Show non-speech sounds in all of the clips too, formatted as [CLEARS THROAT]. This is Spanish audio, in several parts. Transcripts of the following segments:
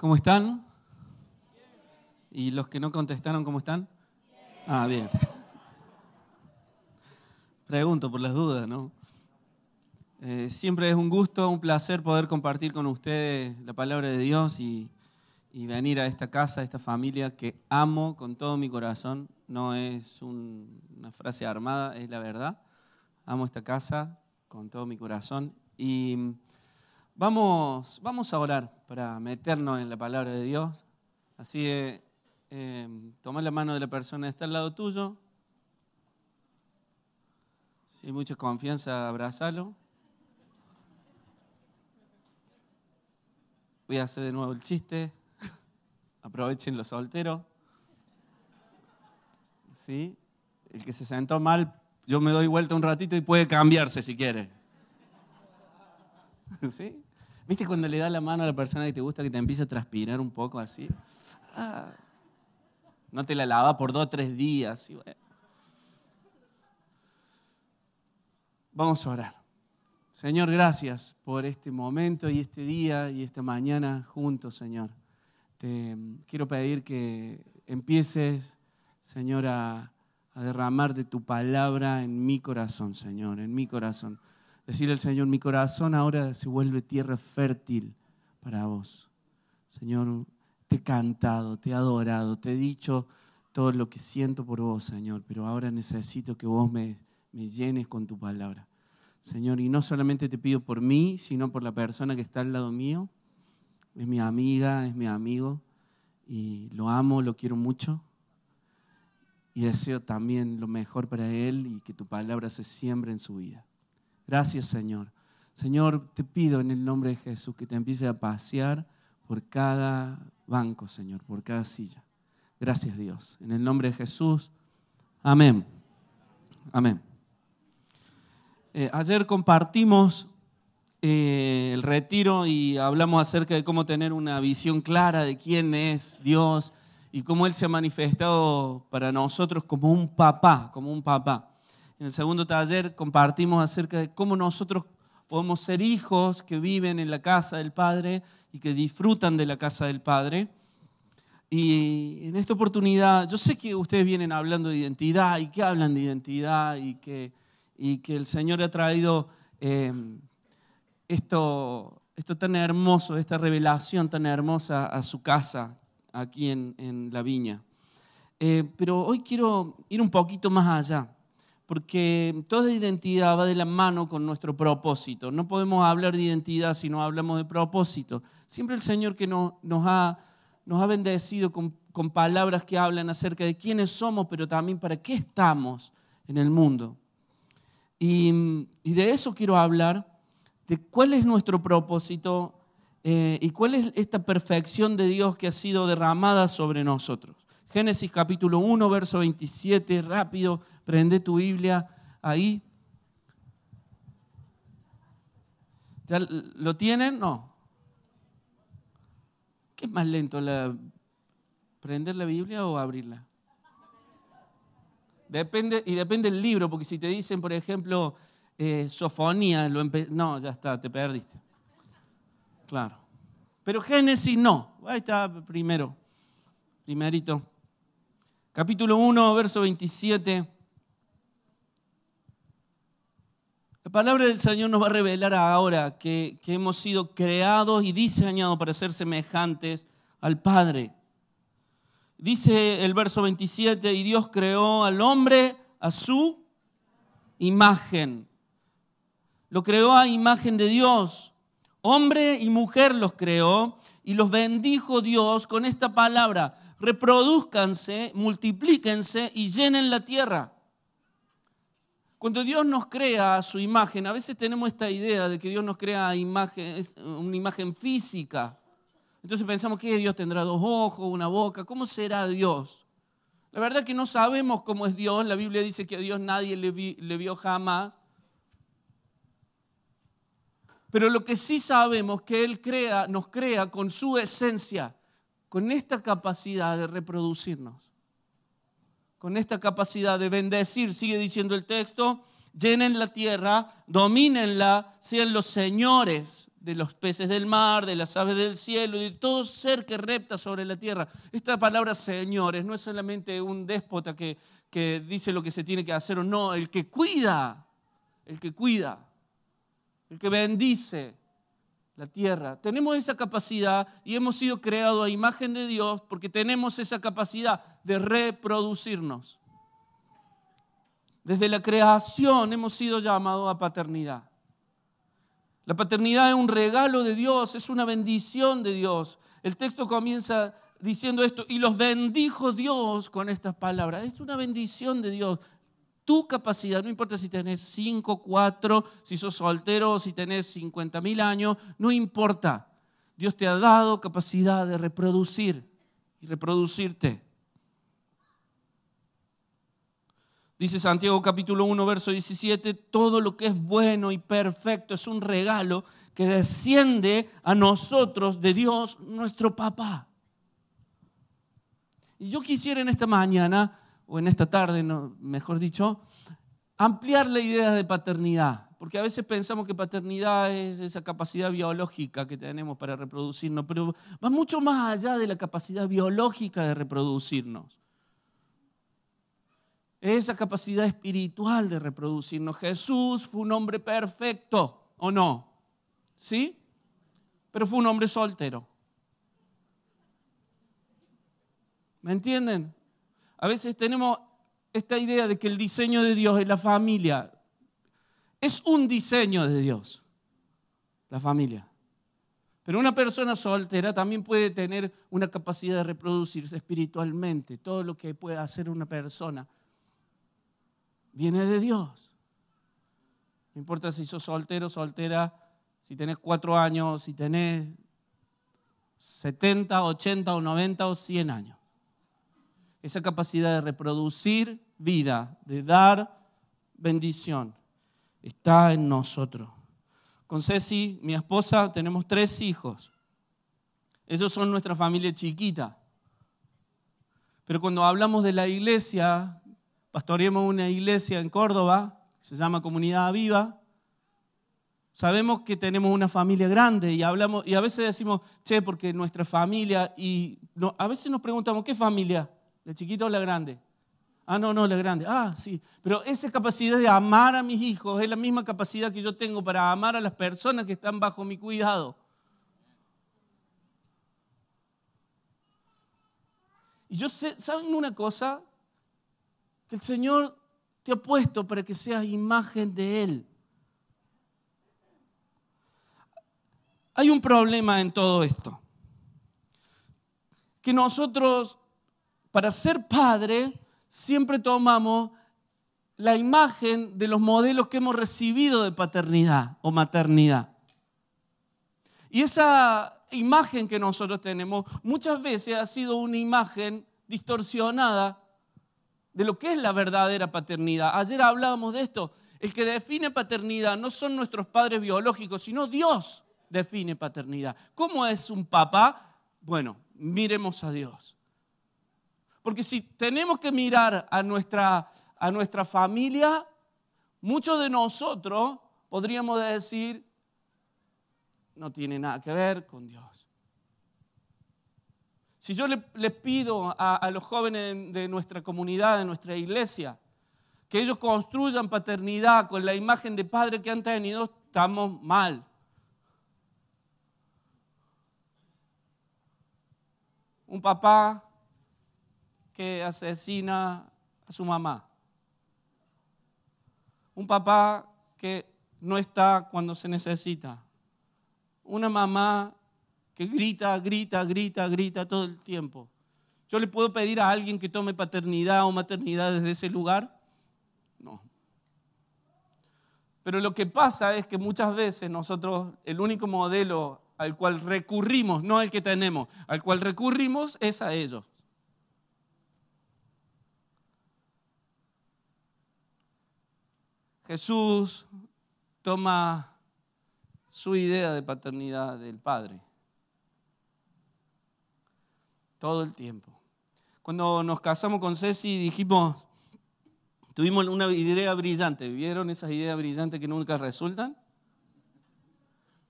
¿Cómo están? ¿Y los que no contestaron, cómo están? Ah, bien. Pregunto por las dudas, ¿no? Eh, siempre es un gusto, un placer poder compartir con ustedes la palabra de Dios y, venir a esta casa, a esta familia que amo con todo mi corazón. No es una frase armada, es la verdad. Amo esta casa con todo mi corazón. Y vamos, vamos a orar para meternos en la palabra de Dios. Así que eh, toma la mano de la persona que está al lado tuyo. Si hay mucha confianza, abrazalo. Voy a hacer de nuevo el chiste. Aprovechen los solteros. ¿Sí? El que se sentó mal, yo me doy vuelta un ratito y puede cambiarse si quiere. [LAUGHS] ¿Sí? ¿Viste cuando le da la mano a la persona que te gusta que te empieza a transpirar un poco así? Ah, no te la lava por dos o tres días. Vamos a orar. Señor, gracias por este momento y este día y esta mañana juntos, Señor. Te quiero pedir que empieces, Señor, a, derramar de tu palabra en mi corazón, Señor, en mi corazón. Decirle al Señor, mi corazón ahora se vuelve tierra fértil para vos. Señor, te he cantado, te he adorado, te he dicho todo lo que siento por vos, Señor, pero ahora necesito que vos me, me llenes con tu palabra. Señor, y no solamente te pido por mí, sino por la persona que está al lado mío. Es mi amiga, es mi amigo, y lo amo, lo quiero mucho. Y deseo también lo mejor para él y que tu palabra se siembre en su vida. Gracias, Señor. Señor, te pido en el nombre de Jesús que te empiece a pasear por cada banco, Señor, por cada silla. Gracias, Dios. En el nombre de Jesús. Amén. Amén. Eh, ayer compartimos eh, el retiro y hablamos acerca de cómo tener una visión clara de quién es Dios y cómo Él se ha manifestado para nosotros como un papá, como un papá. En el segundo taller compartimos acerca de cómo nosotros podemos ser hijos que viven en la casa del Padre y que disfrutan de la casa del Padre. Y en esta oportunidad, yo sé que ustedes vienen hablando de identidad y que hablan de identidad y que el Señor ha traído em, esto, esto tan hermoso, esta revelación tan hermosa a su casa aquí en, la viña. Eh, pero hoy quiero ir un poquito más allá, porque toda identidad va de la mano con nuestro propósito. No podemos hablar de identidad si no hablamos de propósito. Siempre el Señor que nos, ha, bendecido con, con palabras que hablan acerca de quiénes somos, pero también para qué estamos en el mundo. Y, de eso quiero hablar, de cuál es nuestro propósito eh, y cuál es esta perfección de Dios que ha sido derramada sobre nosotros. Génesis capítulo 1, verso 27, rápido, prende tu Biblia ahí. ¿Ya lo tienen? No. ¿Qué es más lento, prender la Biblia o abrirla? Depende, y depende del libro, porque si te dicen, por ejemplo, eh, Sofonía, lo no, ya está, te perdiste. Claro. Pero Génesis no. Ahí está primero. Primerito. Capítulo 1, verso 27. La palabra del Señor nos va a revelar ahora que, que hemos sido creados y diseñados para ser semejantes al Padre. Dice el verso 27, y Dios creó al hombre a su imagen. Lo creó a imagen de Dios. Hombre y mujer los creó y los bendijo Dios con esta palabra. Reproduzcanse, multiplíquense y llenen la tierra. Cuando Dios nos crea a su imagen, a veces tenemos esta idea de que Dios nos crea imagen, una imagen física. Entonces pensamos que Dios tendrá dos ojos, una boca. ¿Cómo será Dios? La verdad es que no sabemos cómo es Dios. La Biblia dice que a Dios nadie le, vio jamás. Pero lo que sí sabemos es que Él crea, nos crea con su esencia, con esta capacidad de reproducirnos, con esta capacidad de bendecir, sigue diciendo el texto, llenen la tierra, domínenla, sean los señores de los peces del mar, de las aves del cielo y de todo ser que repta sobre la tierra. Esta palabra señores no es solamente un déspota que, que dice lo que se tiene que hacer o no, el que cuida, el que cuida, el que bendice la tierra. Tenemos esa capacidad y hemos sido creados a imagen de Dios porque tenemos esa capacidad de reproducirnos. Desde la creación hemos sido llamados a paternidad. La paternidad es un regalo de Dios, es una bendición de Dios. El texto comienza diciendo esto, y los bendijo Dios con estas palabras. Es una bendición de Dios. Tu capacidad, no importa si tenés 5, 4, si sos soltero, si tenés 50 mil años, no importa. Dios te ha dado capacidad de reproducir y reproducirte. Dice Santiago capítulo 1, verso 17, todo lo que es bueno y perfecto es un regalo que desciende a nosotros de Dios, nuestro papá. Y yo quisiera en esta mañana, o en esta tarde, mejor dicho, ampliar la idea de paternidad. Porque a veces pensamos que paternidad es esa capacidad biológica que tenemos para reproducirnos, pero va mucho más allá de la capacidad biológica de reproducirnos esa capacidad espiritual de reproducirnos. Jesús fue un hombre perfecto, ¿o no? ¿Sí? Pero fue un hombre soltero. ¿Me entienden? A veces tenemos esta idea de que el diseño de Dios es la familia. Es un diseño de Dios, la familia. Pero una persona soltera también puede tener una capacidad de reproducirse espiritualmente. Todo lo que puede hacer una persona viene de Dios. No importa si sos soltero, soltera, si tenés cuatro años, si tenés 70, 80 o 90 o 100 años. Esa capacidad de reproducir vida, de dar bendición, está en nosotros. Con Ceci, mi esposa, tenemos tres hijos. Esos son nuestra familia chiquita. Pero cuando hablamos de la iglesia, pastoreamos una iglesia en Córdoba, se llama Comunidad Viva. Sabemos que tenemos una familia grande y hablamos y a veces decimos, che, porque nuestra familia y a veces nos preguntamos, ¿qué familia? ¿La chiquita o la grande? Ah, no, no, la grande. Ah, sí. Pero esa capacidad de amar a mis hijos es la misma capacidad que yo tengo para amar a las personas que están bajo mi cuidado. Y yo sé, ¿saben una cosa? que el Señor te ha puesto para que seas imagen de Él. Hay un problema en todo esto. Que nosotros, para ser padre, siempre tomamos la imagen de los modelos que hemos recibido de paternidad o maternidad. Y esa imagen que nosotros tenemos muchas veces ha sido una imagen distorsionada de lo que es la verdadera paternidad. Ayer hablábamos de esto. El que define paternidad no son nuestros padres biológicos, sino Dios define paternidad. ¿Cómo es un papá? Bueno, miremos a Dios. Porque si tenemos que mirar a nuestra, a nuestra familia, muchos de nosotros podríamos decir, no tiene nada que ver con Dios. Si yo les pido a, los jóvenes de nuestra comunidad, de nuestra iglesia, que ellos construyan paternidad con la imagen de padre que han tenido, estamos mal. Un papá que asesina a su mamá. Un papá que no está cuando se necesita. Una mamá que grita, grita, grita, grita todo el tiempo. ¿Yo le puedo pedir a alguien que tome paternidad o maternidad desde ese lugar? No. Pero lo que pasa es que muchas veces nosotros, el único modelo al cual recurrimos, no al que tenemos, al cual recurrimos es a ellos. Jesús toma su idea de paternidad del Padre todo el tiempo. Cuando nos casamos con Ceci dijimos, Tuvimos una idea brillante. ¿Vieron esas ideas brillantes que nunca resultan?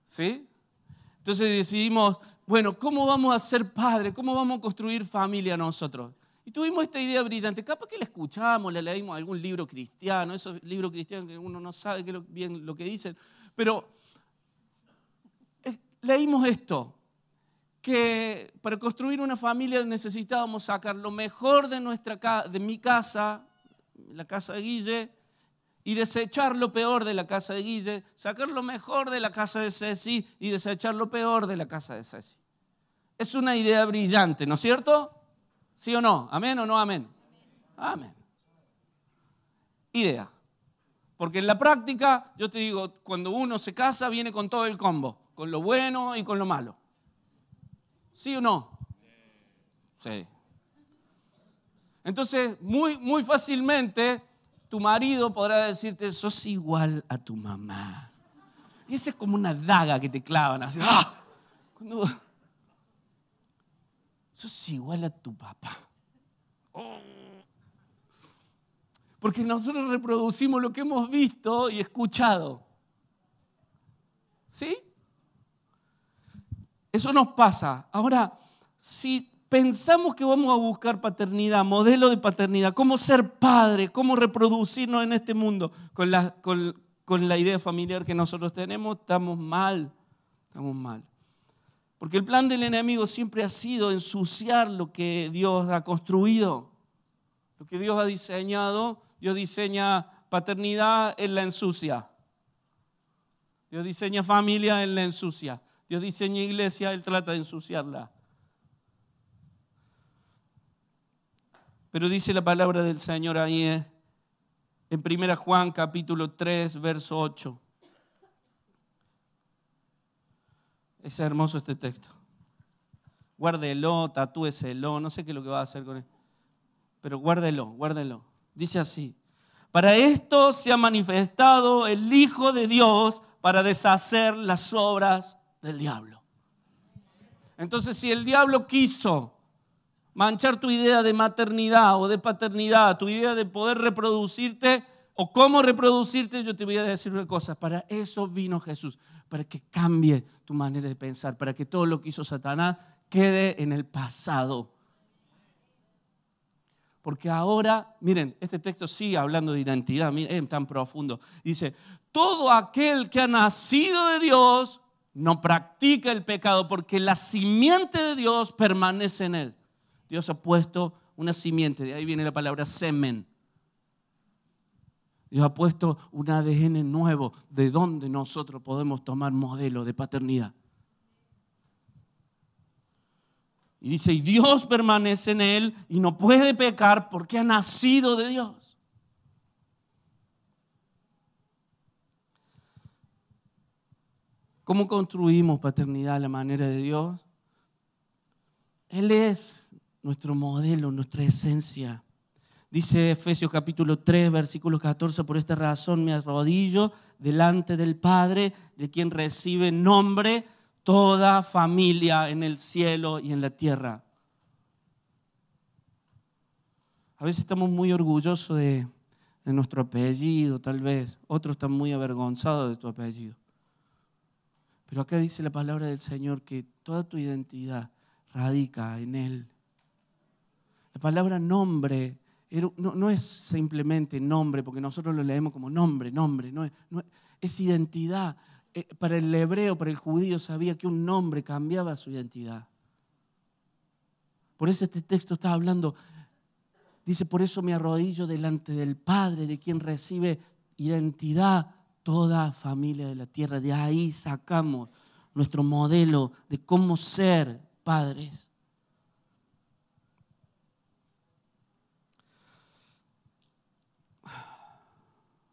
¿Sí? Entonces decidimos, bueno, ¿cómo vamos a ser padres? ¿Cómo vamos a construir familia nosotros? Tuvimos esta idea brillante. Capaz que la escuchamos, la leímos algún libro cristiano, esos libros cristianos que uno no sabe bien lo que dicen, pero leímos esto, que para construir una familia necesitábamos sacar lo mejor de, nuestra, de mi casa, la casa de Guille, y desechar lo peor de la casa de Guille, sacar lo mejor de la casa de Ceci y desechar lo peor de la casa de Ceci. Es una idea brillante, ¿no es cierto? ¿Sí o no? ¿Amén o no amén? Amén. Idea. Porque en la práctica, yo te digo, cuando uno se casa, viene con todo el combo, con lo bueno y con lo malo. ¿Sí o no? Sí. Entonces, muy, muy fácilmente, tu marido podrá decirte, sos igual a tu mamá. Y esa es como una daga que te clavan así. ¡ah! Sos igual a tu papá. Porque nosotros reproducimos lo que hemos visto y escuchado. ¿Sí? Eso nos pasa. Ahora, si pensamos que vamos a buscar paternidad, modelo de paternidad, cómo ser padre, cómo reproducirnos en este mundo con, la idea familiar que nosotros tenemos, estamos mal, estamos mal. Porque el plan del enemigo siempre ha sido ensuciar lo que Dios ha construido, lo que Dios ha diseñado. Dios diseña paternidad, en la ensucia. Dios diseña familia, en la ensucia. Dios diseña iglesia, Él trata de ensuciarla. Pero dice la palabra del Señor ahí eh, en 1 Juan capítulo 3, verso 8. Es hermoso este texto. Guárdelo, tatúeselo, no sé qué es lo que va a hacer con él. Pero guárdelo, guárdelo. Dice así. Para esto se ha manifestado el Hijo de Dios para deshacer las obras del diablo. Entonces, si el diablo quiso manchar tu idea de maternidad o de paternidad, tu idea de poder reproducirte o cómo reproducirte, yo te voy a decir una cosa, para eso vino Jesús, para que cambie tu manera de pensar, para que todo lo que hizo Satanás quede en el pasado. Porque ahora, miren, este texto sigue hablando de identidad, miren, tan profundo. Dice, todo aquel que ha nacido de Dios no practica el pecado porque la simiente de Dios permanece en él. Dios ha puesto una simiente, de ahí viene la palabra semen. Dios ha puesto un ADN nuevo de donde nosotros podemos tomar modelo de paternidad. Y dice, y Dios permanece en él y no puede pecar porque ha nacido de Dios. ¿Cómo construimos paternidad a la manera de Dios? Él es nuestro modelo, nuestra esencia. Dice Efesios capítulo 3, versículo 14, por esta razón me arrodillo delante del Padre, de quien recibe nombre toda familia en el cielo y en la tierra. A veces estamos muy orgullosos de, de nuestro apellido, tal vez. Otros están muy avergonzados de tu apellido. Pero acá dice la palabra del Señor que toda tu identidad radica en Él. La palabra nombre no, es simplemente nombre, porque nosotros lo leemos como nombre, nombre, no es, identidad. Eh, para el hebreo, para el judío, sabía que un nombre cambiaba su identidad. Por eso este texto está hablando, dice, por eso me arrodillo delante del Padre, de quien recibe identidad toda familia de la tierra. De ahí sacamos nuestro modelo de cómo ser padres.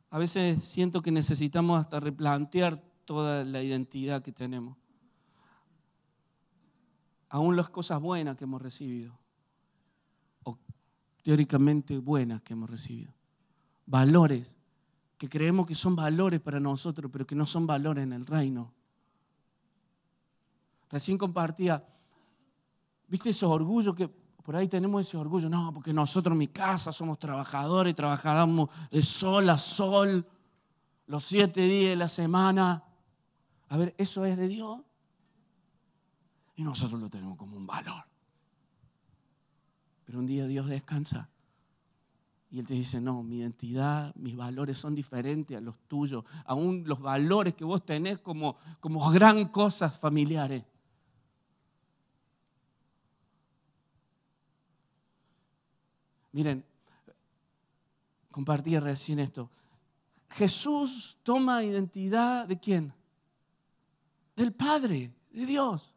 A veces siento que necesitamos hasta replantear toda la identidad que tenemos. Aún las cosas buenas que hemos recibido, o teóricamente buenas que hemos recibido. Valores que creemos que son valores para nosotros, pero que no son valores en el reino. Recién compartía, ¿viste esos orgullos que, por ahí tenemos ese orgullo, no, porque nosotros en mi casa somos trabajadores, trabajamos de sol a sol, los siete días de la semana. A ver, ¿eso es de Dios? Y nosotros lo tenemos como un valor. Pero un día Dios descansa. Y Él te dice, no, mi identidad, mis valores son diferentes a los tuyos. Aún los valores que vos tenés como, como gran cosas familiares. Miren, compartí recién esto. Jesús toma identidad de quién? Del Padre, de Dios.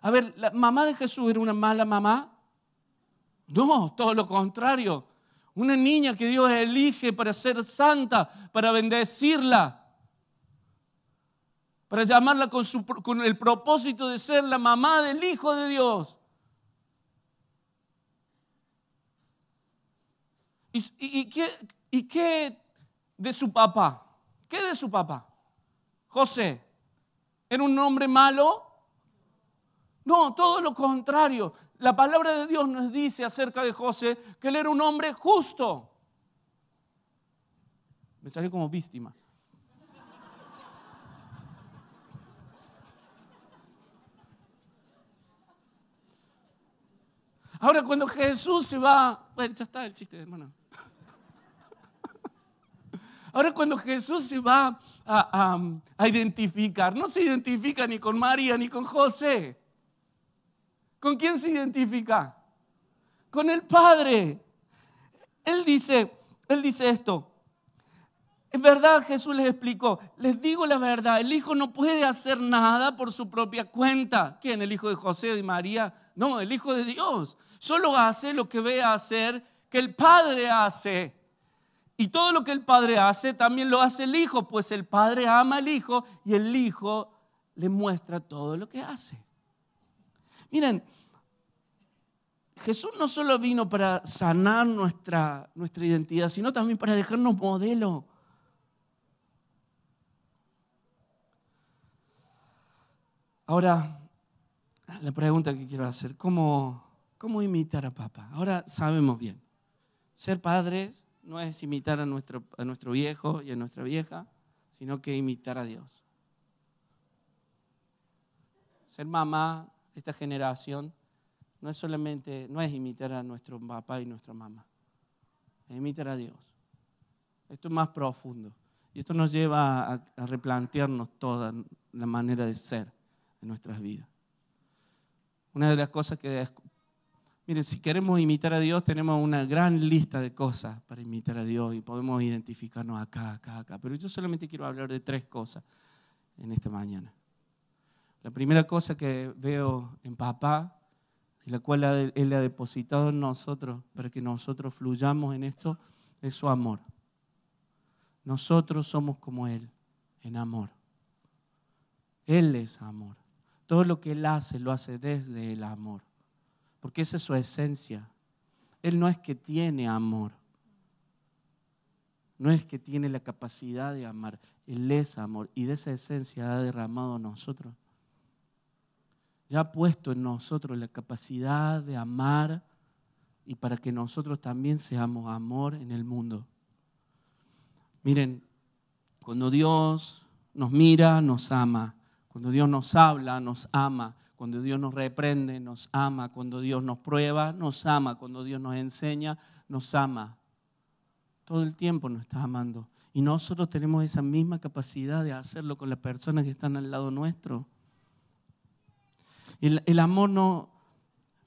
A ver, ¿la mamá de Jesús era una mala mamá? No, todo lo contrario. Una niña que Dios elige para ser santa, para bendecirla, para llamarla con, con, el propósito de ser la mamá del Hijo de Dios. ¿Y, qué, ¿Y qué de su papá? ¿Qué de su papá? José. ¿Era un hombre malo? No, todo lo contrario. La palabra de Dios nos dice acerca de José que él era un hombre justo. Me salió como víctima. Ahora cuando Jesús se va, bueno, ya está el chiste, hermano. [LAUGHS] Ahora cuando Jesús se va a, a, identificar, no se identifica ni con María ni con José. ¿Con quién se identifica? Con el Padre. Él dice, él dice esto. Es verdad, Jesús les explicó, les digo la verdad, el Hijo no puede hacer nada por su propia cuenta. ¿Quién? ¿El Hijo de José y María? No, el Hijo de Dios. Solo hace lo que ve hacer que el Padre hace. Y todo lo que el Padre hace, también lo hace el Hijo, pues el Padre ama al Hijo y el Hijo le muestra todo lo que hace. Miren, Jesús no solo vino para sanar nuestra, nuestra identidad, sino también para dejarnos modelo. Ahora, la pregunta que quiero hacer, ¿cómo, ¿cómo imitar a papá? Ahora sabemos bien, ser padres no es imitar a nuestro, a nuestro viejo y a nuestra vieja, sino que imitar a Dios. Ser mamá, esta generación, no es solamente, no es imitar a nuestro papá y nuestra mamá, es imitar a Dios. Esto es más profundo. Y esto nos lleva a, a replantearnos toda la manera de ser en nuestras vidas. Una de las cosas que... Miren, si queremos imitar a Dios, tenemos una gran lista de cosas para imitar a Dios y podemos identificarnos acá, acá, acá. Pero yo solamente quiero hablar de tres cosas en esta mañana. La primera cosa que veo en papá y la cual Él ha depositado en nosotros para que nosotros fluyamos en esto, es su amor. Nosotros somos como Él, en amor. Él es amor. Todo lo que Él hace, lo hace desde el amor. Porque esa es su esencia. Él no es que tiene amor. No es que tiene la capacidad de amar. Él es amor. Y de esa esencia ha derramado a nosotros ya ha puesto en nosotros la capacidad de amar y para que nosotros también seamos amor en el mundo. Miren, cuando Dios nos mira, nos ama. Cuando Dios nos habla, nos ama. Cuando Dios nos reprende, nos ama. Cuando Dios nos prueba, nos ama. Cuando Dios nos enseña, nos ama. Todo el tiempo nos está amando. Y nosotros tenemos esa misma capacidad de hacerlo con las personas que están al lado nuestro. El, amor no,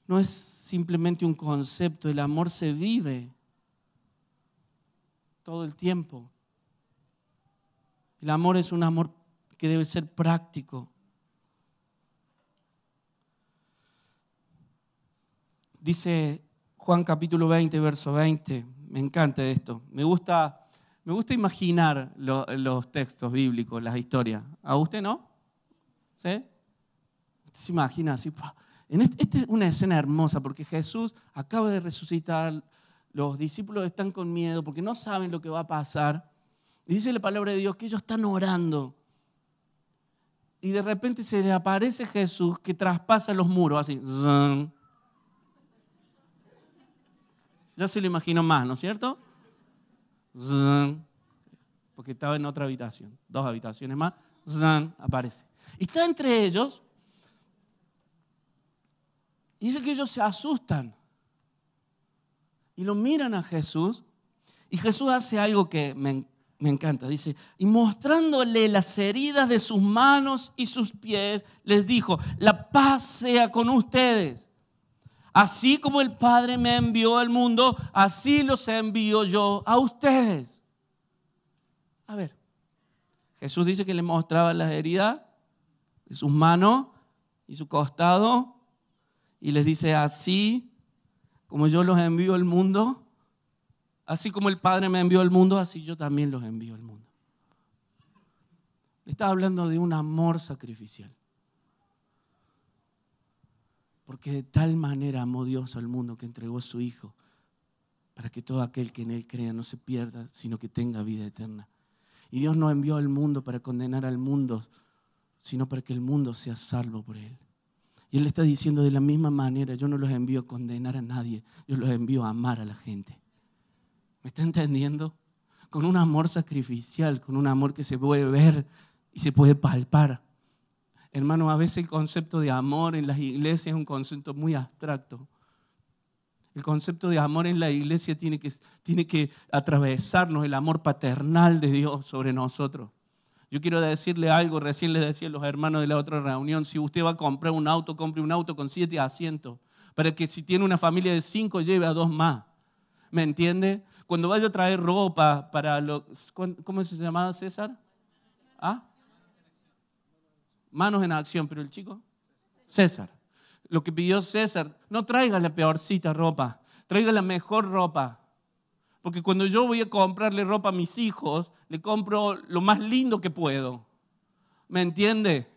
no es simplemente un concepto, el amor se vive todo el tiempo. El amor es un amor que debe ser práctico. Dice Juan capítulo 20, verso 20, me encanta esto. Me gusta, me gusta imaginar los textos bíblicos, las historias. ¿A usted no? ¿Sí? se imagina así. Esta es una escena hermosa porque Jesús acaba de resucitar, los discípulos están con miedo porque no saben lo que va a pasar. Y dice la palabra de Dios que ellos están orando. Y de repente se le aparece Jesús que traspasa los muros así. Ya se lo imaginó más, ¿no es cierto? Porque estaba en otra habitación, dos habitaciones más, aparece. Y está entre ellos. Y dice que ellos se asustan. Y lo miran a Jesús. Y Jesús hace algo que me, me encanta. Dice, y mostrándole las heridas de sus manos y sus pies, les dijo, la paz sea con ustedes. Así como el Padre me envió al mundo, así los envío yo a ustedes. A ver, Jesús dice que le mostraba las heridas de sus manos y su costado y les dice, así como yo los envío al mundo, así como el Padre me envió al mundo, así yo también los envío al mundo. Está hablando de un amor sacrificial. Porque de tal manera amó Dios al mundo que entregó a su Hijo para que todo aquel que en Él crea no se pierda, sino que tenga vida eterna. Y Dios no envió al mundo para condenar al mundo, sino para que el mundo sea salvo por Él. Y Él está diciendo de la misma manera, yo no los envío a condenar a nadie, yo los envío a amar a la gente. ¿Me está entendiendo? Con un amor sacrificial, con un amor que se puede ver y se puede palpar. Hermano, a veces el concepto de amor en las iglesias es un concepto muy abstracto. El concepto de amor en la iglesia tiene que, tiene que atravesarnos el amor paternal de Dios sobre nosotros. Yo quiero decirle algo, recién les decía a los hermanos de la otra reunión, si usted va a comprar un auto, compre un auto con siete asientos, para que si tiene una familia de cinco lleve a dos más. ¿Me entiende? Cuando vaya a traer ropa para los... ¿Cómo se llamaba César? ¿Ah? Manos en acción, pero el chico, César. Lo que pidió César, no traiga la peorcita ropa, traiga la mejor ropa. Porque cuando yo voy a comprarle ropa a mis hijos, le compro lo más lindo que puedo. ¿Me entiende?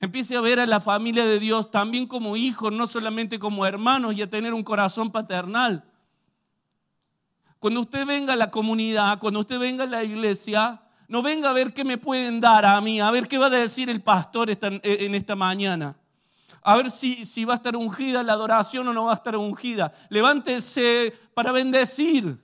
Empiece a ver a la familia de Dios también como hijos, no solamente como hermanos, y a tener un corazón paternal. Cuando usted venga a la comunidad, cuando usted venga a la iglesia, no venga a ver qué me pueden dar a mí, a ver qué va a decir el pastor en esta mañana. A ver si, si va a estar ungida la adoración o no va a estar ungida. Levántese para bendecir.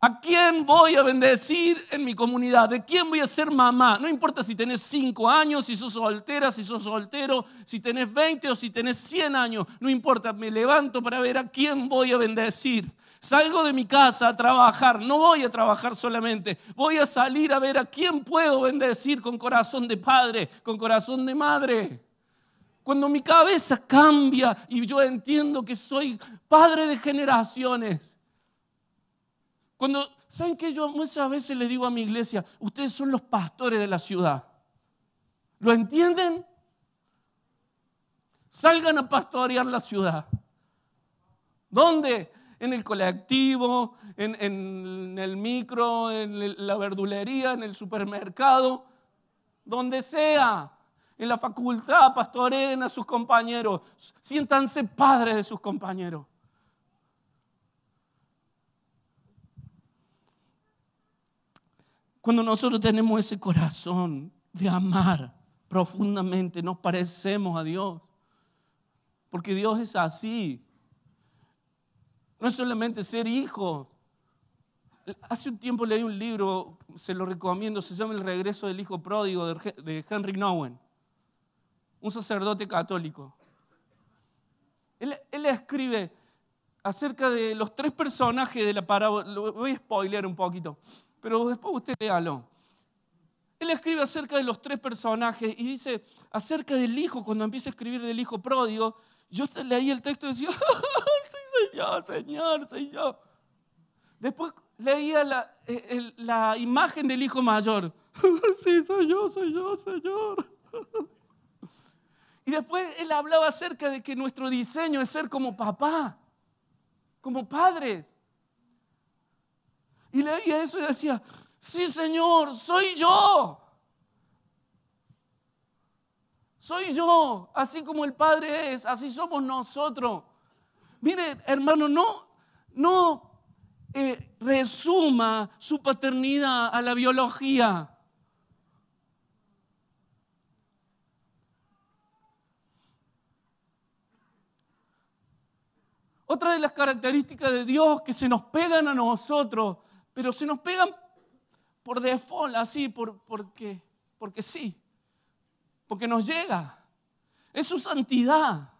¿A quién voy a bendecir en mi comunidad? ¿De quién voy a ser mamá? No importa si tenés cinco años, si sos soltera, si sos soltero, si tenés 20 o si tenés 100 años. No importa, me levanto para ver a quién voy a bendecir. Salgo de mi casa a trabajar, no voy a trabajar solamente, voy a salir a ver a quién puedo bendecir con corazón de padre, con corazón de madre. Cuando mi cabeza cambia y yo entiendo que soy padre de generaciones. Cuando, ¿saben que Yo muchas veces le digo a mi iglesia, ustedes son los pastores de la ciudad. ¿Lo entienden? Salgan a pastorear la ciudad. ¿Dónde? En el colectivo, en, el micro, en la verdulería, en el supermercado, donde sea, en la facultad, pastoreen a sus compañeros, siéntanse padres de sus compañeros. Cuando nosotros tenemos ese corazón de amar profundamente, nos parecemos a Dios. Porque Dios es así. No es solamente ser hijo. Hace un tiempo leí un libro, se lo recomiendo, se llama El regreso del hijo pródigo de Henry Nowen, un sacerdote católico. Él, escribe acerca de los tres personajes de la parábola, lo voy a spoilear un poquito, pero después usted léalo. Él escribe acerca de los tres personajes y dice acerca del hijo, cuando empieza a escribir del hijo pródigo, yo leí el texto y decía, [LAUGHS] Señor, soy yo. Después leía la, eh, la imagen del hijo mayor. [LAUGHS] sí, soy yo, soy yo, Señor. y después él hablaba acerca de que nuestro diseño es ser como papá, como padres. Y leía eso y decía, sí, Señor, soy yo. Soy yo, así como el Padre es, así somos nosotros. Mire, hermano, no, no eh, resuma su paternidad a la biología. Otra de las características de Dios que se nos pegan a nosotros, pero se nos pegan por default, así, por, porque, porque sí, porque nos llega. Es su santidad.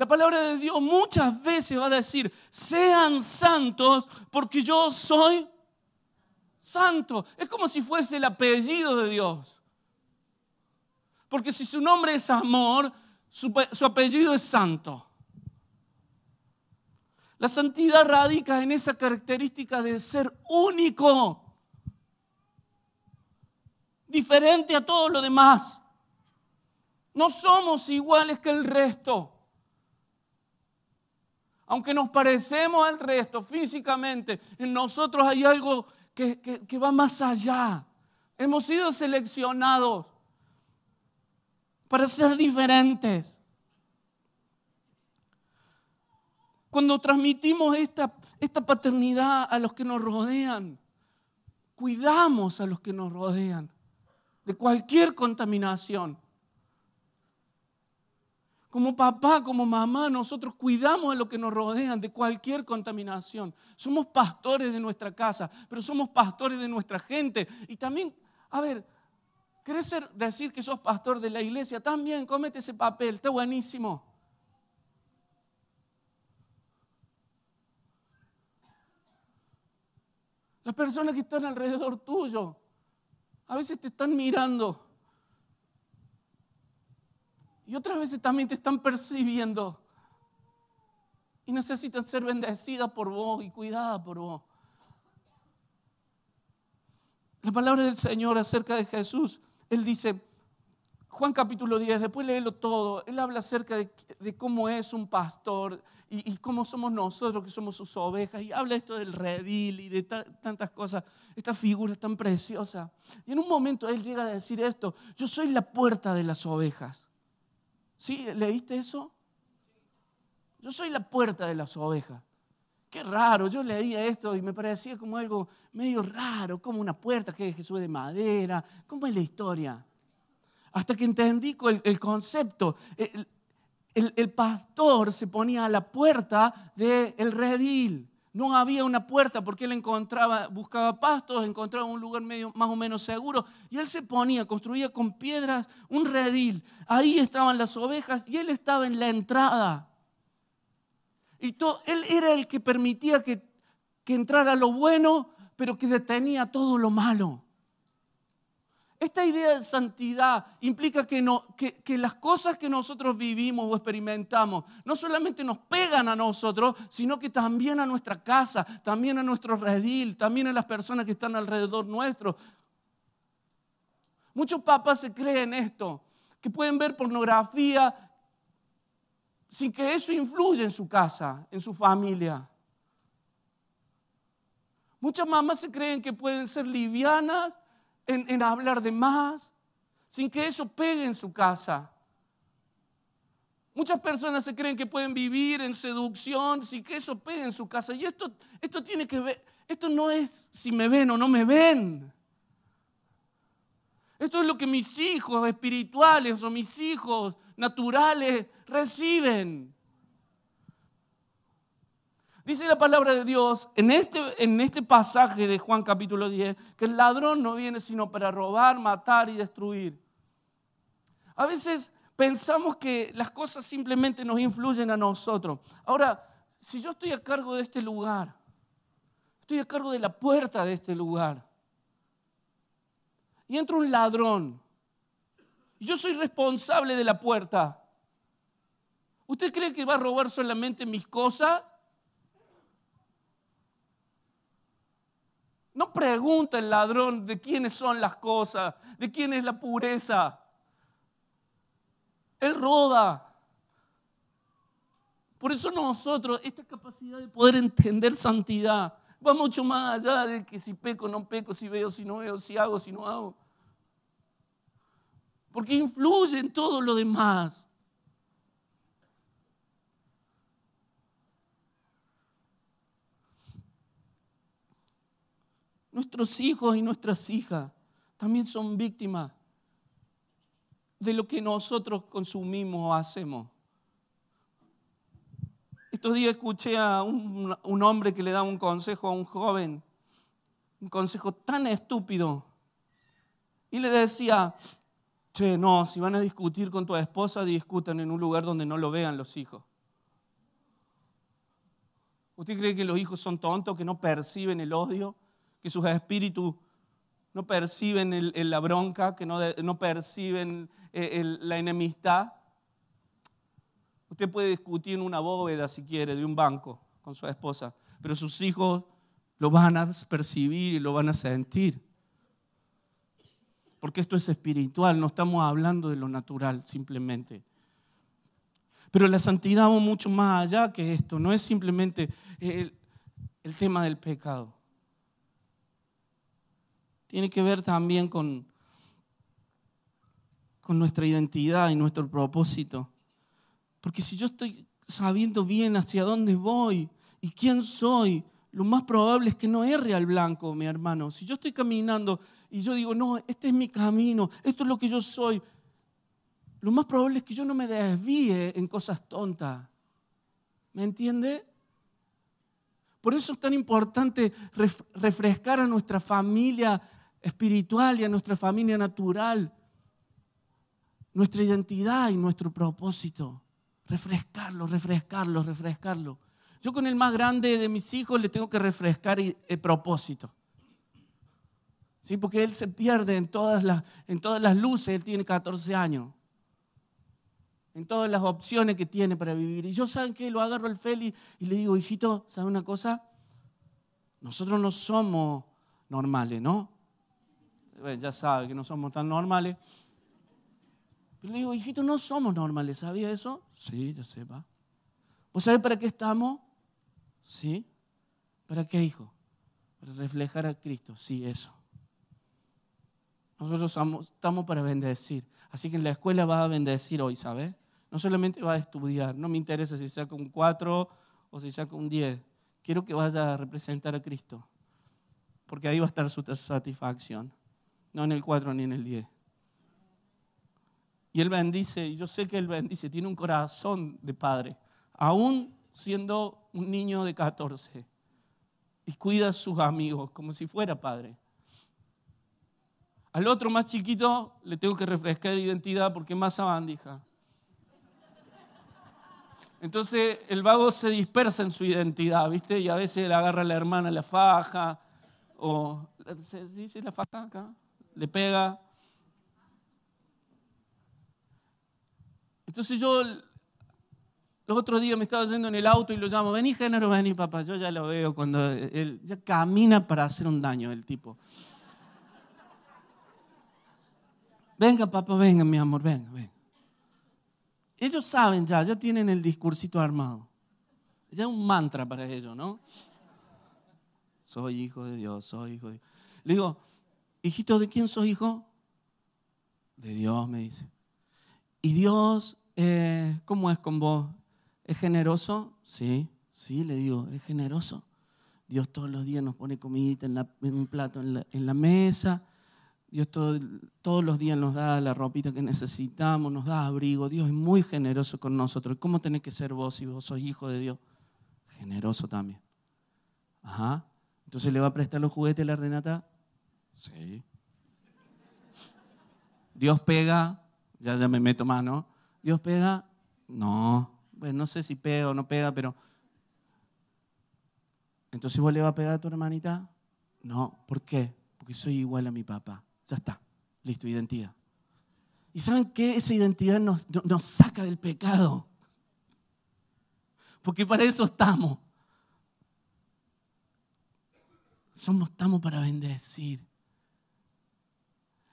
La palabra de Dios muchas veces va a decir, sean santos porque yo soy santo. Es como si fuese el apellido de Dios. Porque si su nombre es amor, su, apellido es santo. La santidad radica en esa característica de ser único, diferente a todo lo demás. No somos iguales que el resto. Aunque nos parecemos al resto físicamente, en nosotros hay algo que, va más allá. Hemos sido seleccionados para ser diferentes. Cuando transmitimos esta, esta paternidad a los que nos rodean, cuidamos a los que nos rodean de cualquier contaminación. Como papá, como mamá, nosotros cuidamos a los que nos rodean de cualquier contaminación. Somos pastores de nuestra casa, pero somos pastores de nuestra gente. Y también, a ver, ¿querés decir que sos pastor de la iglesia? También comete ese papel, está buenísimo. Las personas que están alrededor tuyo, a veces te están mirando y otras veces también te están percibiendo. Y necesitan ser bendecidas por vos y cuidadas por vos. La palabra del Señor acerca de Jesús, Él dice, Juan capítulo 10, después léelo todo, Él habla acerca de, cómo es un pastor y, y, cómo somos nosotros que somos sus ovejas, y habla esto del redil y de tantas cosas, esta figura tan preciosa. Y en un momento Él llega a decir esto, yo soy la puerta de las ovejas. ¿Sí? ¿Leíste eso? Yo soy la puerta de las ovejas. Qué raro, yo leía esto y me parecía como algo medio raro, como una puerta que Jesús de madera. ¿Cómo es la historia? Hasta que entendí el, concepto. El, el, pastor se ponía a la puerta del redil. No había una puerta porque él encontraba, buscaba pastos, encontraba un lugar medio, más o menos seguro y él se ponía, construía con piedras un redil. Ahí estaban las ovejas y él estaba en la entrada. Y él era el que permitía que entrara lo bueno, pero que detenía todo lo malo. Esta idea de santidad implica que, las cosas que nosotros vivimos o experimentamos no solamente nos pegan a nosotros, sino que también a nuestra casa, también a nuestro redil, también a las personas que están alrededor nuestro. Muchos papás se creen esto, que pueden ver pornografía sin que eso influya en su casa, en su familia. Muchas mamás se creen que pueden ser livianas en, hablar de más, sin que eso pegue en su casa. Muchas personas se creen que pueden vivir en seducción sin que eso pegue en su casa. Y esto, esto tiene que ver, esto no es si me ven o no me ven. Esto es lo que mis hijos espirituales o mis hijos naturales reciben. Dice la palabra de Dios en este, en este pasaje de Juan capítulo 10 que el ladrón no viene sino para robar, matar y destruir. A veces pensamos que las cosas simplemente nos influyen a nosotros. Ahora, si yo estoy a cargo de este lugar, estoy a cargo de la puerta de este lugar, y entra un ladrón, y yo soy responsable de la puerta, ¿usted cree que va a robar solamente mis cosas? No pregunta el ladrón de quiénes son las cosas, de quién es la pureza. Él roba. Por eso nosotros, esta capacidad de poder entender santidad, va mucho más allá de que si peco, no peco, si veo, si no veo, si hago, si no hago. Porque influye en todo lo demás. Nuestros hijos y nuestras hijas también son víctimas de lo que nosotros consumimos o hacemos. Estos días escuché a un, hombre que le da un consejo a un joven, un consejo tan estúpido. Y le decía, che, no, si van a discutir con tu esposa, discutan en un lugar donde no lo vean los hijos. ¿Usted cree que los hijos son tontos, que no perciben el odio, que sus espíritus no perciben la bronca, que no, perciben eh, la enemistad? Usted puede discutir en una bóveda, si quiere, de un banco con su esposa, pero sus hijos lo van a percibir y lo van a sentir. Porque esto es espiritual, no estamos hablando de lo natural simplemente. Pero la santidad va mucho más allá que esto, no es simplemente el, el tema del pecado. Tiene que ver también con, con nuestra identidad y nuestro propósito. Porque si yo estoy sabiendo bien hacia dónde voy y quién soy, lo más probable es que no erre al blanco, mi hermano. Si yo estoy caminando y yo digo, no, este es mi camino, esto es lo que yo soy, lo más probable es que yo no me desvíe en cosas tontas. ¿Me entiende? Por eso es tan importante refrescar a nuestra familia espiritual y a nuestra familia natural, nuestra identidad y nuestro propósito. Refrescarlo, refrescarlo, refrescarlo. Yo con el más grande de mis hijos le tengo que refrescar el propósito. ¿Sí? Porque él se pierde en todas, las, en todas las luces, él tiene 14 años en todas las opciones que tiene para vivir. Y yo, ¿saben qué? Lo agarro al Feli y le digo, hijito, ¿sabe una cosa? Nosotros no somos normales, ¿no? Ya sabe que no somos tan normales. Pero le digo, hijito, no somos normales, ¿sabía eso? Sí, ya sepa. ¿Vos sabés para qué estamos? Sí. ¿Para qué, hijo? Para reflejar a Cristo. Sí, eso. Nosotros estamos para bendecir. Así que en la escuela va a bendecir hoy, ¿sabes? No solamente va a estudiar, no me interesa si saca un 4 o si saca un 10. Quiero que vaya a representar a Cristo, porque ahí va a estar su satisfacción, no en el 4 ni en el 10. Y Él bendice, y yo sé que Él bendice, tiene un corazón de padre, aún siendo un niño de 14, y cuida a sus amigos como si fuera padre. Al otro más chiquito le tengo que refrescar identidad porque es más sabandija. Entonces el vago se dispersa en su identidad, ¿viste? Y a veces le agarra a la hermana la faja, o ¿se dice la faja acá? Le pega. Entonces yo los otros días me estaba yendo en el auto y lo llamo, vení género, vení papá. Yo ya lo veo cuando él ya camina para hacer un daño el tipo. Venga papá, venga mi amor, venga, venga. Ellos saben ya, ya tienen el discursito armado. Ya es un mantra para ellos, ¿no? Soy hijo de Dios, soy hijo de Dios. Le digo, hijito, ¿de quién soy hijo? De Dios, me dice. ¿Y Dios eh, cómo es con vos? ¿Es generoso? Sí, sí, le digo, es generoso. Dios todos los días nos pone comidita en, un plato en la mesa. Dios todos los días nos da la ropita que necesitamos, nos da abrigo. Dios es muy generoso con nosotros. ¿Cómo tenés que ser vos si vos sos hijo de Dios? Generoso también. Ajá. Entonces le va a prestar los juguetes a la Renata. Sí. Dios pega, ya, ya me meto más, ¿no? Dios pega, no. Bueno, no sé si pega o no pega, pero. Entonces vos le vas a pegar a tu hermanita. No, ¿por qué? Porque soy igual a mi papá. Ya está, listo, identidad. ¿Y saben qué? Esa identidad nos, nos saca del pecado. Porque para eso estamos. Somos, estamos para bendecir.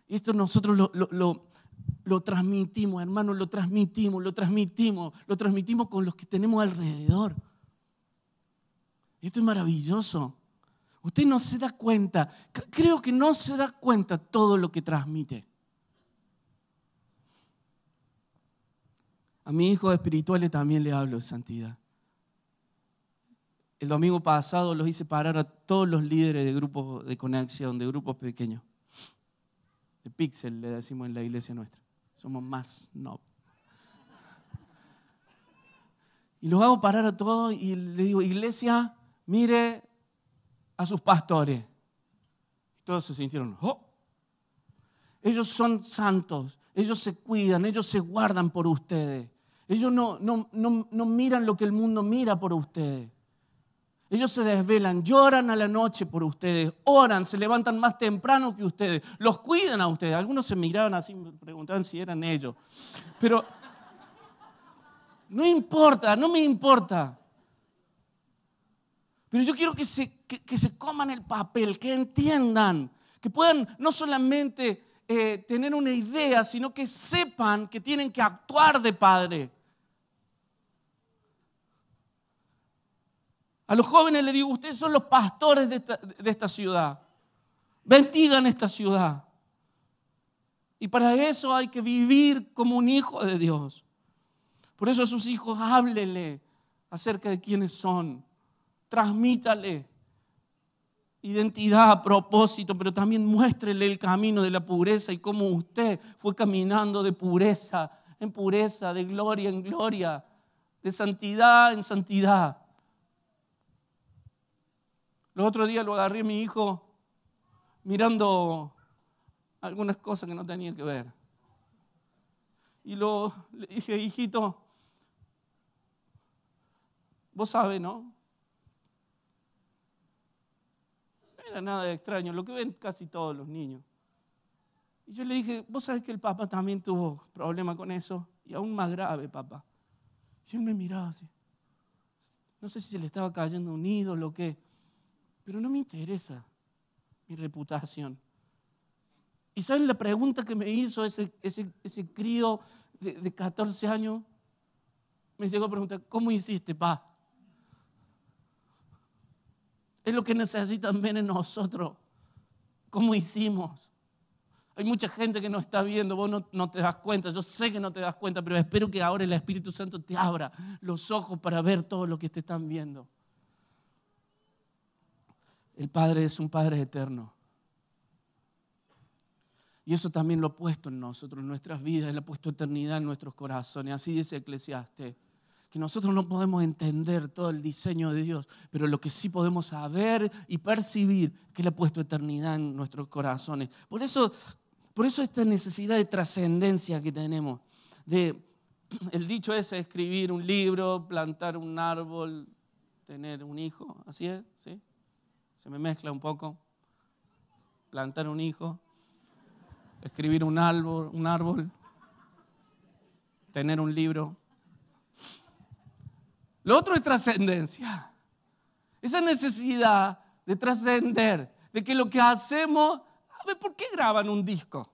Y esto nosotros lo, lo, lo, transmitimos, hermanos, lo transmitimos, lo transmitimos, lo transmitimos con los que tenemos alrededor. Y esto es maravilloso. Usted no se da cuenta, creo que no se da cuenta todo lo que transmite. A mi hijo espiritual también le hablo de santidad. El domingo pasado los hice parar a todos los líderes de grupos de conexión, de grupos pequeños. De pixel le decimos en la iglesia nuestra. Somos más no. Y los hago parar a todos y le digo, iglesia, mire a sus pastores. Todos se sintieron, oh. Ellos son santos, ellos se cuidan, ellos se guardan por ustedes. Ellos no, no, no, miran lo que el mundo mira por ustedes. Ellos se desvelan, lloran a la noche por ustedes, oran, se levantan más temprano que ustedes, los cuidan a ustedes. Algunos se miraban así, me preguntaban si eran ellos. Pero no importa, no me importa. Pero yo quiero que se, que, se coman el papel, que entiendan, que puedan no solamente eh, tener una idea, sino que sepan que tienen que actuar de padre. A los jóvenes les digo, ustedes son los pastores de esta, ciudad. Bendigan esta ciudad. Y para eso hay que vivir como un hijo de Dios. Por eso a sus hijos háblele acerca de quiénes son. Transmítale identidad, propósito, pero también muéstrele el camino de la pureza y cómo usted fue caminando de pureza en pureza, de gloria en gloria, de santidad en santidad. Los otros días lo agarré a mi hijo mirando algunas cosas que no tenían que ver. Y lo, le dije, hijito, vos sabés, ¿no? No era nada de extraño, lo que ven casi todos los niños. Y yo le dije, vos sabés que el papá también tuvo problema con eso, y aún más grave, papá. Y él me miraba así. No sé si se le estaba cayendo un ídolo o qué. Pero no me interesa mi reputación. ¿Y saben la pregunta que me hizo ese, ese, crío de, de 14 años? Me llegó a preguntar, ¿cómo hiciste, pa? Es lo que necesitan ver en nosotros. ¿Cómo hicimos? Hay mucha gente que no está viendo, vos no, no, te das cuenta, yo sé que no te das cuenta, pero espero que ahora el Espíritu Santo te abra los ojos para ver todo lo que te están viendo. El Padre es un Padre eterno. Y eso también lo ha puesto en nosotros, en nuestras vidas, Él ha puesto eternidad en nuestros corazones. Así dice Eclesiastes, que nosotros no podemos entender todo el diseño de Dios, pero lo que sí podemos saber y percibir, que Él ha puesto eternidad en nuestros corazones. Por eso, por eso esta necesidad de trascendencia que tenemos, de [CLEARS THROAT] el dicho es escribir un libro, plantar un árbol, tener un hijo, así es, ¿sí? Se me mezcla un poco. Plantar un hijo, escribir un árbol, un árbol, tener un libro. Lo otro es trascendencia. Esa necesidad de trascender, de que lo que hacemos, a ver, ¿por qué graban un disco?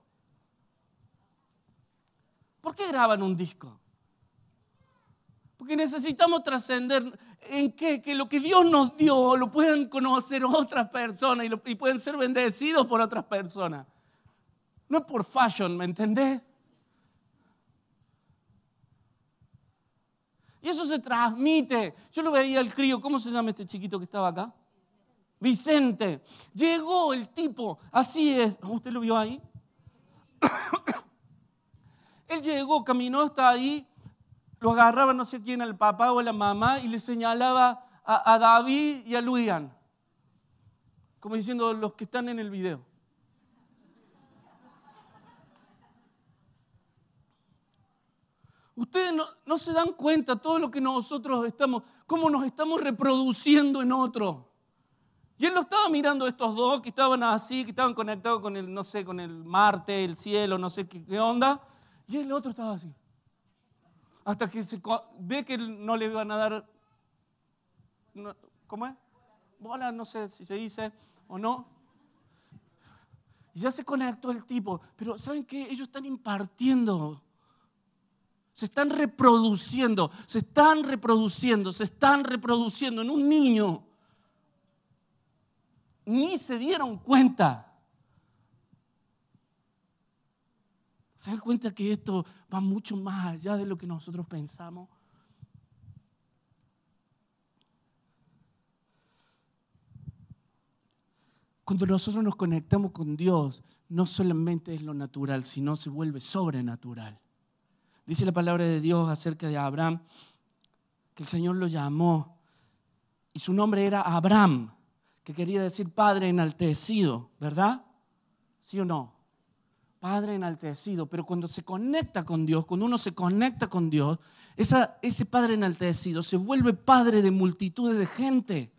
¿Por qué graban un disco? Porque necesitamos trascender en qué? Que lo que Dios nos dio lo puedan conocer otras personas y, y pueden ser bendecidos por otras personas. No es por fashion, ¿me entendés? Y eso se transmite. Yo lo veía el crío, ¿cómo se llama este chiquito que estaba acá? Vicente. Llegó el tipo, así es. ¿Usted lo vio ahí? [COUGHS] Él llegó, caminó hasta ahí lo agarraba no sé quién, al papá o a la mamá, y le señalaba a, David y a Luian, como diciendo los que están en el video. Ustedes no, no, se dan cuenta todo lo que nosotros estamos, cómo nos estamos reproduciendo en otro. Y él lo estaba mirando estos dos que estaban así, que estaban conectados con el, no sé, con el Marte, el cielo, no sé qué, qué onda. Y el otro estaba así hasta que se ve que no le van a dar, ¿cómo es? Bola, no sé si se dice o no. Y ya se conectó el tipo, pero ¿saben qué? Ellos están impartiendo, se están reproduciendo, se están reproduciendo, se están reproduciendo en un niño. Ni se dieron cuenta. ¿Se dan cuenta que esto va mucho más allá de lo que nosotros pensamos? Cuando nosotros nos conectamos con Dios, no solamente es lo natural, sino se vuelve sobrenatural. Dice la palabra de Dios acerca de Abraham que el Señor lo llamó y su nombre era Abraham, que quería decir Padre enaltecido, ¿verdad? ¿Sí o no? Padre enaltecido, pero cuando se conecta con Dios, cuando uno se conecta con Dios, ese Padre enaltecido se vuelve Padre de multitudes de gente.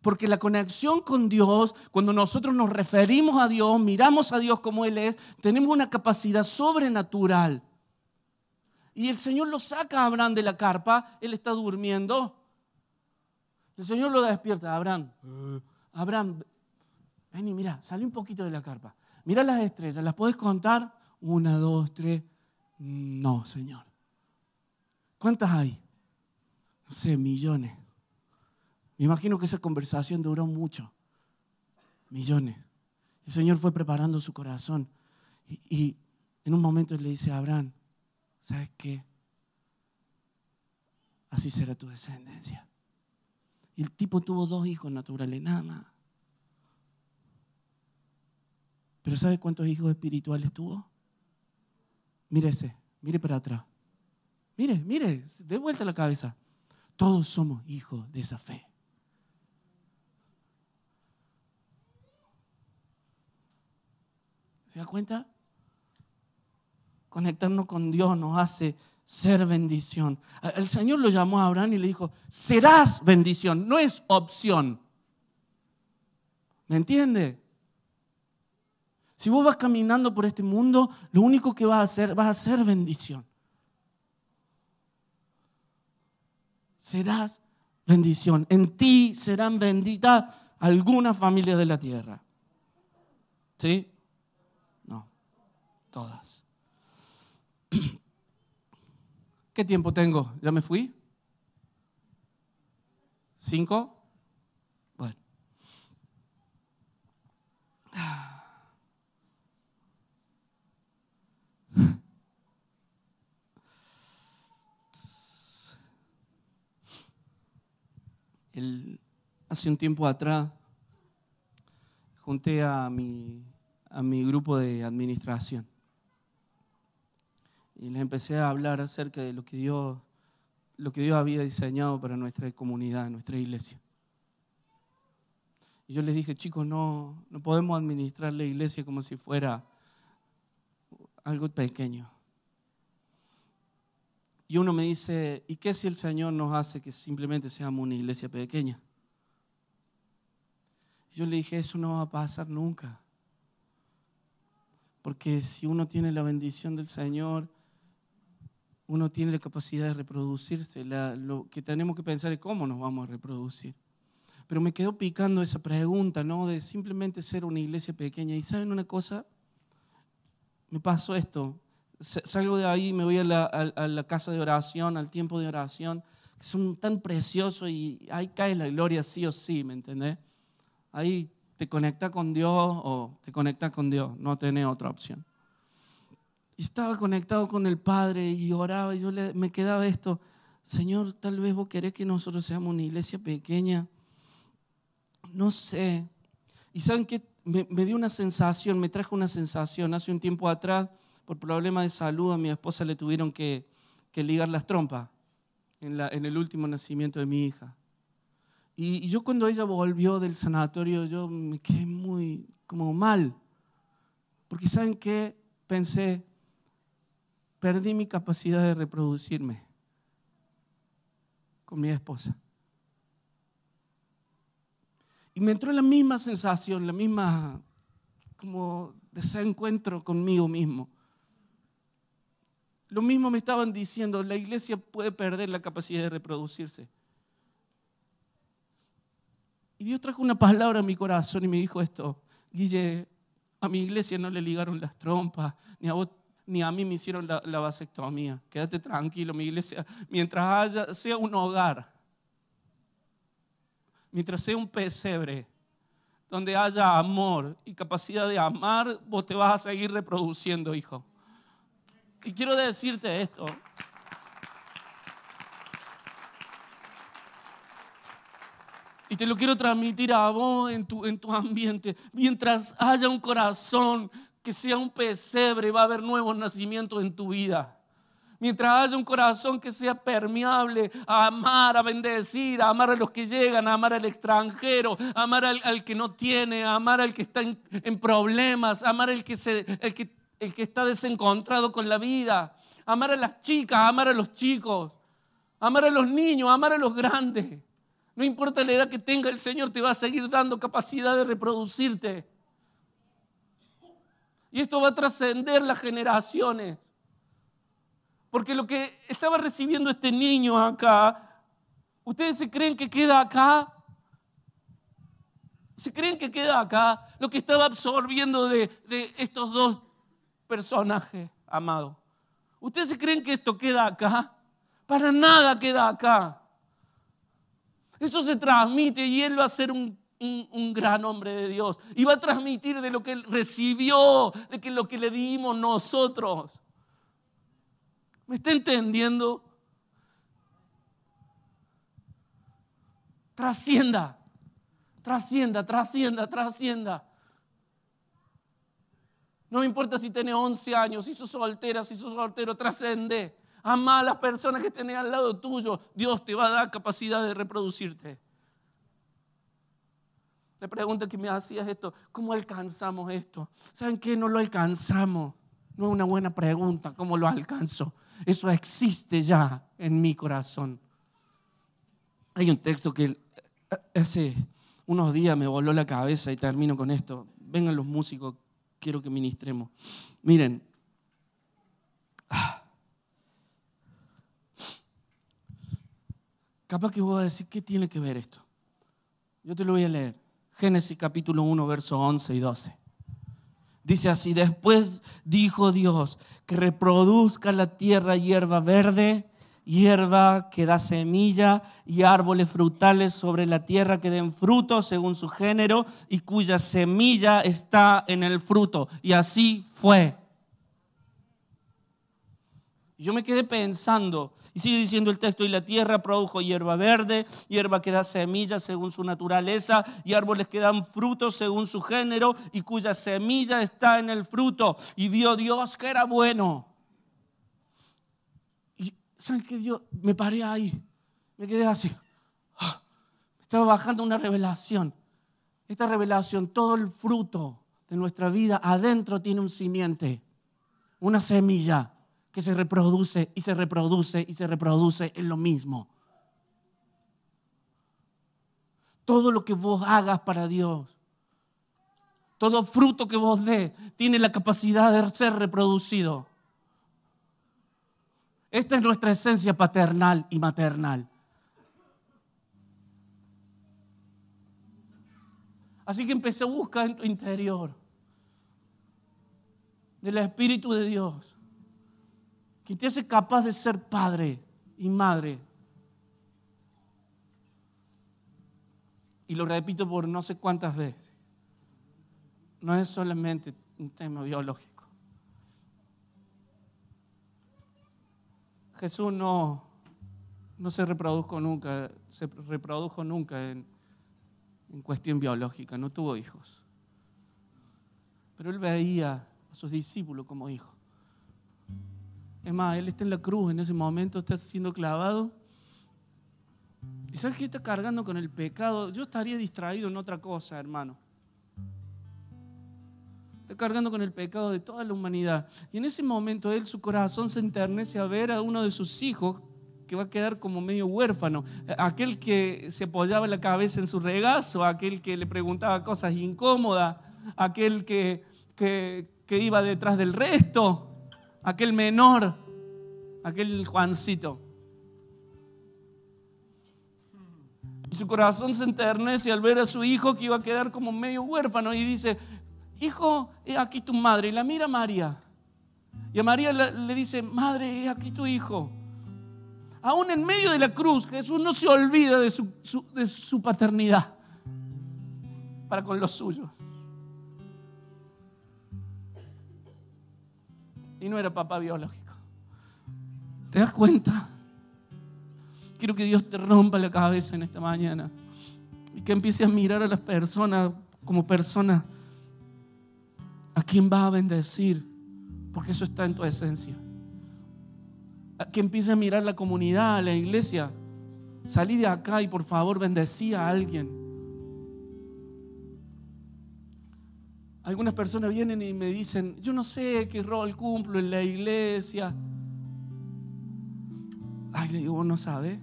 Porque la conexión con Dios, cuando nosotros nos referimos a Dios, miramos a Dios como Él es, tenemos una capacidad sobrenatural. Y el Señor lo saca a Abraham de la carpa, él está durmiendo. El Señor lo despierta, Abraham. Abraham, ven y mira, sale un poquito de la carpa. Mira las estrellas, ¿las puedes contar? Una, dos, tres. No, Señor. ¿Cuántas hay? No sé, millones. Me imagino que esa conversación duró mucho. Millones. El Señor fue preparando su corazón. Y, en un momento le dice a Abraham, ¿sabes qué? Así será tu descendencia. Y el tipo tuvo dos hijos naturales, nada más. Pero ¿sabe cuántos hijos espirituales tuvo? Mire ese, mire para atrás. Mire, mire, de vuelta la cabeza. Todos somos hijos de esa fe. ¿Se da cuenta? Conectarnos con Dios nos hace ser bendición. El Señor lo llamó a Abraham y le dijo, serás bendición, no es opción. ¿Me entiende? Si vos vas caminando por este mundo, lo único que vas a hacer, vas a ser bendición. Serás bendición. En ti serán benditas algunas familias de la tierra. ¿Sí? todas. [CLEARS THROAT] ¿Qué tiempo tengo? ¿Ya me fui? ¿Cinco? Bueno. Hace un tiempo atrás junté a mi, grupo de administración y les empecé a hablar acerca de lo que Dios, lo que Dios había diseñado para nuestra comunidad, nuestra iglesia. Y yo les dije, chicos, no, no podemos administrar la iglesia como si fuera algo pequeño. Y uno me dice, ¿y qué si el Señor nos hace que simplemente seamos una iglesia pequeña? yo le dije, eso no va a pasar nunca. Porque si uno tiene la bendición del Señor, uno tiene la capacidad de reproducirse. lo que tenemos que pensar es cómo nos vamos a reproducir. Pero me quedó picando esa pregunta, ¿no? De simplemente ser una iglesia pequeña. Y ¿saben una cosa? Me pasó esto. Salgo de ahí, me voy a la, casa de oración, al tiempo de oración, que son tan preciosos y ahí cae la gloria sí o sí, ¿me entendés? Ahí te conecta con Dios o te conecta con Dios, no tenés otra opción. Y estaba conectado con el Padre y oraba y yo me quedaba esto, Señor, tal vez vos querés que nosotros seamos una iglesia pequeña. No sé. Y saben que me, dio una sensación, me trajo una sensación. Hace un tiempo atrás, por problemas de salud, a mi esposa le tuvieron que, ligar las trompas en, el último nacimiento de mi hija. Y, y yo cuando ella volvió del sanatorio, yo me quedé muy como mal. Porque saben qué, pensé, perdí mi capacidad de reproducirme con mi esposa. Y me entró la misma sensación, la misma como desencuentro conmigo mismo. Lo mismo me estaban diciendo, la iglesia puede perder la capacidad de reproducirse. Y Dios trajo una palabra a mi corazón y me dijo esto, Guille, a mi iglesia no le ligaron las trompas, ni a vos ni a mí me hicieron la, vasectomía. Quédate tranquilo, mi iglesia, mientras haya, sea un hogar, mientras sea un pesebre, donde haya amor y capacidad de amar, vos te vas a seguir reproduciendo, hijo. Y quiero decirte esto. Y te lo quiero transmitir a vos en tu, en tu ambiente. Mientras haya un corazón que sea un pesebre, va a haber nuevos nacimientos en tu vida. Mientras haya un corazón que sea permeable a amar, a bendecir, a amar a los que llegan, a amar al extranjero, a amar al, que no tiene, a amar al que está en, problemas, a amar al que, se, el que, el que está desencontrado con la vida, amar a las chicas, amar a los chicos, amar a los niños, amar a los grandes. No importa la edad que tenga, el Señor te va a seguir dando capacidad de reproducirte. Y esto va a trascender las generaciones. Porque lo que estaba recibiendo este niño acá, ¿ustedes se creen que queda acá? ¿Se creen que queda acá lo que estaba absorbiendo de, estos dos personajes amados? ¿Ustedes se creen que esto queda acá? Para nada queda acá. Eso se transmite y él va a ser un, un, gran hombre de Dios. Y va a transmitir de lo que él recibió, de que lo que le dimos nosotros. ¿Me está entendiendo? Trascienda, trascienda, trascienda, trascienda. No me importa si tiene 11 años, si sos soltera, si sos soltero, trascende. Ama a las personas que tenés al lado tuyo. Dios te va a dar capacidad de reproducirte. La pregunta que me hacía es esto, ¿cómo alcanzamos esto? ¿Saben qué? No lo alcanzamos. No es una buena pregunta, ¿cómo lo alcanzo? Eso existe ya en mi corazón. Hay un texto que hace unos días me voló la cabeza y termino con esto. Vengan los músicos, quiero que ministremos. Miren. Capaz que voy a decir, ¿qué tiene que ver esto? Yo te lo voy a leer. Génesis capítulo 1, versos 11 y 12. Dice así, después dijo Dios que reproduzca la tierra hierba verde, hierba que da semilla y árboles frutales sobre la tierra que den fruto según su género y cuya semilla está en el fruto. Y así fue. Yo me quedé pensando, y sigue diciendo el texto, y la tierra produjo hierba verde, hierba que da semillas según su naturaleza, y árboles que dan frutos según su género, y cuya semilla está en el fruto. Y vio Dios que era bueno. ¿Saben qué Dios? Me paré ahí, me quedé así. Ah, estaba bajando una revelación. Esta revelación, todo el fruto de nuestra vida adentro tiene un simiente, una semilla que se reproduce y se reproduce y se reproduce en lo mismo. Todo lo que vos hagas para Dios, todo fruto que vos dé, tiene la capacidad de ser reproducido. Esta es nuestra esencia paternal y maternal. Así que empecé a buscar en tu interior del Espíritu de Dios que te hace capaz de ser padre y madre. Y lo repito por no sé cuántas veces. No es solamente un tema biológico. Jesús no, no se reprodujo nunca, se reprodujo nunca en, en cuestión biológica, no tuvo hijos. Pero él veía a sus discípulos como hijos. Es más, Él está en la cruz en ese momento, está siendo clavado. ¿Y sabes qué está cargando con el pecado? Yo estaría distraído en otra cosa, hermano. Está cargando con el pecado de toda la humanidad. Y en ese momento Él, su corazón se enternece a ver a uno de sus hijos que va a quedar como medio huérfano. Aquel que se apoyaba la cabeza en su regazo, aquel que le preguntaba cosas incómodas, aquel que, que, que iba detrás del resto aquel menor, aquel Juancito. Y su corazón se enternece al ver a su hijo que iba a quedar como medio huérfano y dice, hijo, he aquí tu madre. Y la mira María. Y a María le dice, madre, he aquí tu hijo. Aún en medio de la cruz, Jesús no se olvida de su, de su paternidad para con los suyos. y no era papá biológico. ¿Te das cuenta? Quiero que Dios te rompa la cabeza en esta mañana y que empieces a mirar a las personas como personas a quien va a bendecir, porque eso está en tu esencia. que empiece a mirar la comunidad, la iglesia. Salí de acá y por favor bendecí a alguien. Algunas personas vienen y me dicen, yo no sé qué rol cumplo en la iglesia. Ay, le digo, vos no sabes.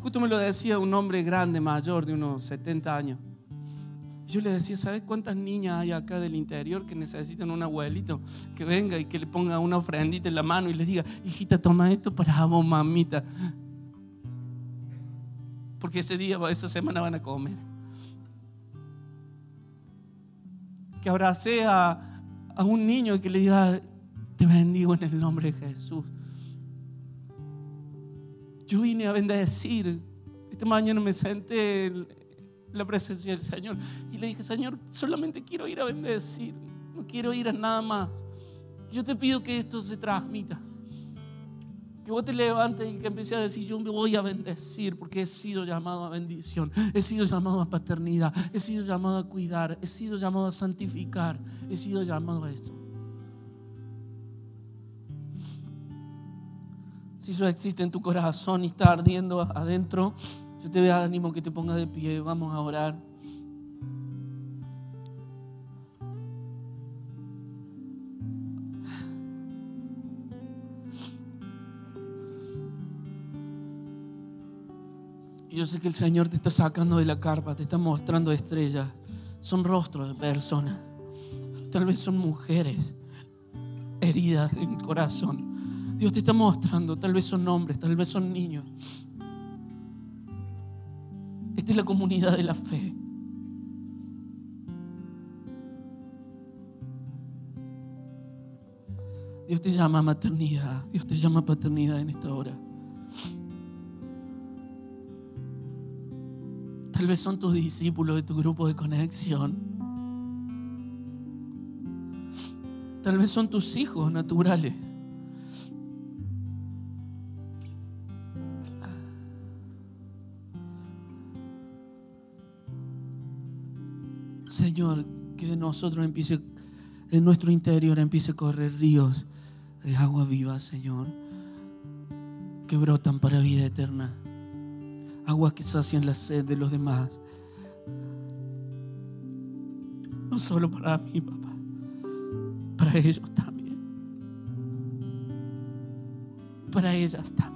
Justo me lo decía un hombre grande, mayor, de unos 70 años. Yo le decía, ¿sabes cuántas niñas hay acá del interior que necesitan un abuelito que venga y que le ponga una ofrendita en la mano y le diga, hijita, toma esto para vos, mamita? Porque ese día, esa semana van a comer. Que abrace a, a un niño y que le diga, te bendigo en el nombre de Jesús. Yo vine a bendecir. Esta mañana me senté la presencia del Señor. Y le dije, Señor, solamente quiero ir a bendecir, no quiero ir a nada más. Yo te pido que esto se transmita. Que vos te levantes y que empieces a decir, yo me voy a bendecir porque he sido llamado a bendición, he sido llamado a paternidad, he sido llamado a cuidar, he sido llamado a santificar, he sido llamado a esto. Si eso existe en tu corazón y está ardiendo adentro, yo te doy ánimo que te pongas de pie, vamos a orar. Yo sé que el Señor te está sacando de la carpa, te está mostrando estrellas. Son rostros de personas. Tal vez son mujeres heridas en el corazón. Dios te está mostrando, tal vez son hombres, tal vez son niños. Esta es la comunidad de la fe. Dios te llama maternidad, Dios te llama paternidad en esta hora. Tal vez son tus discípulos de tu grupo de conexión. Tal vez son tus hijos naturales. Señor, que de nosotros empiece, en nuestro interior empiece a correr ríos de agua viva, Señor, que brotan para vida eterna. Aguas que sacian la sed de los demás. No solo para mí, papá, para ellos también. Para ellas también.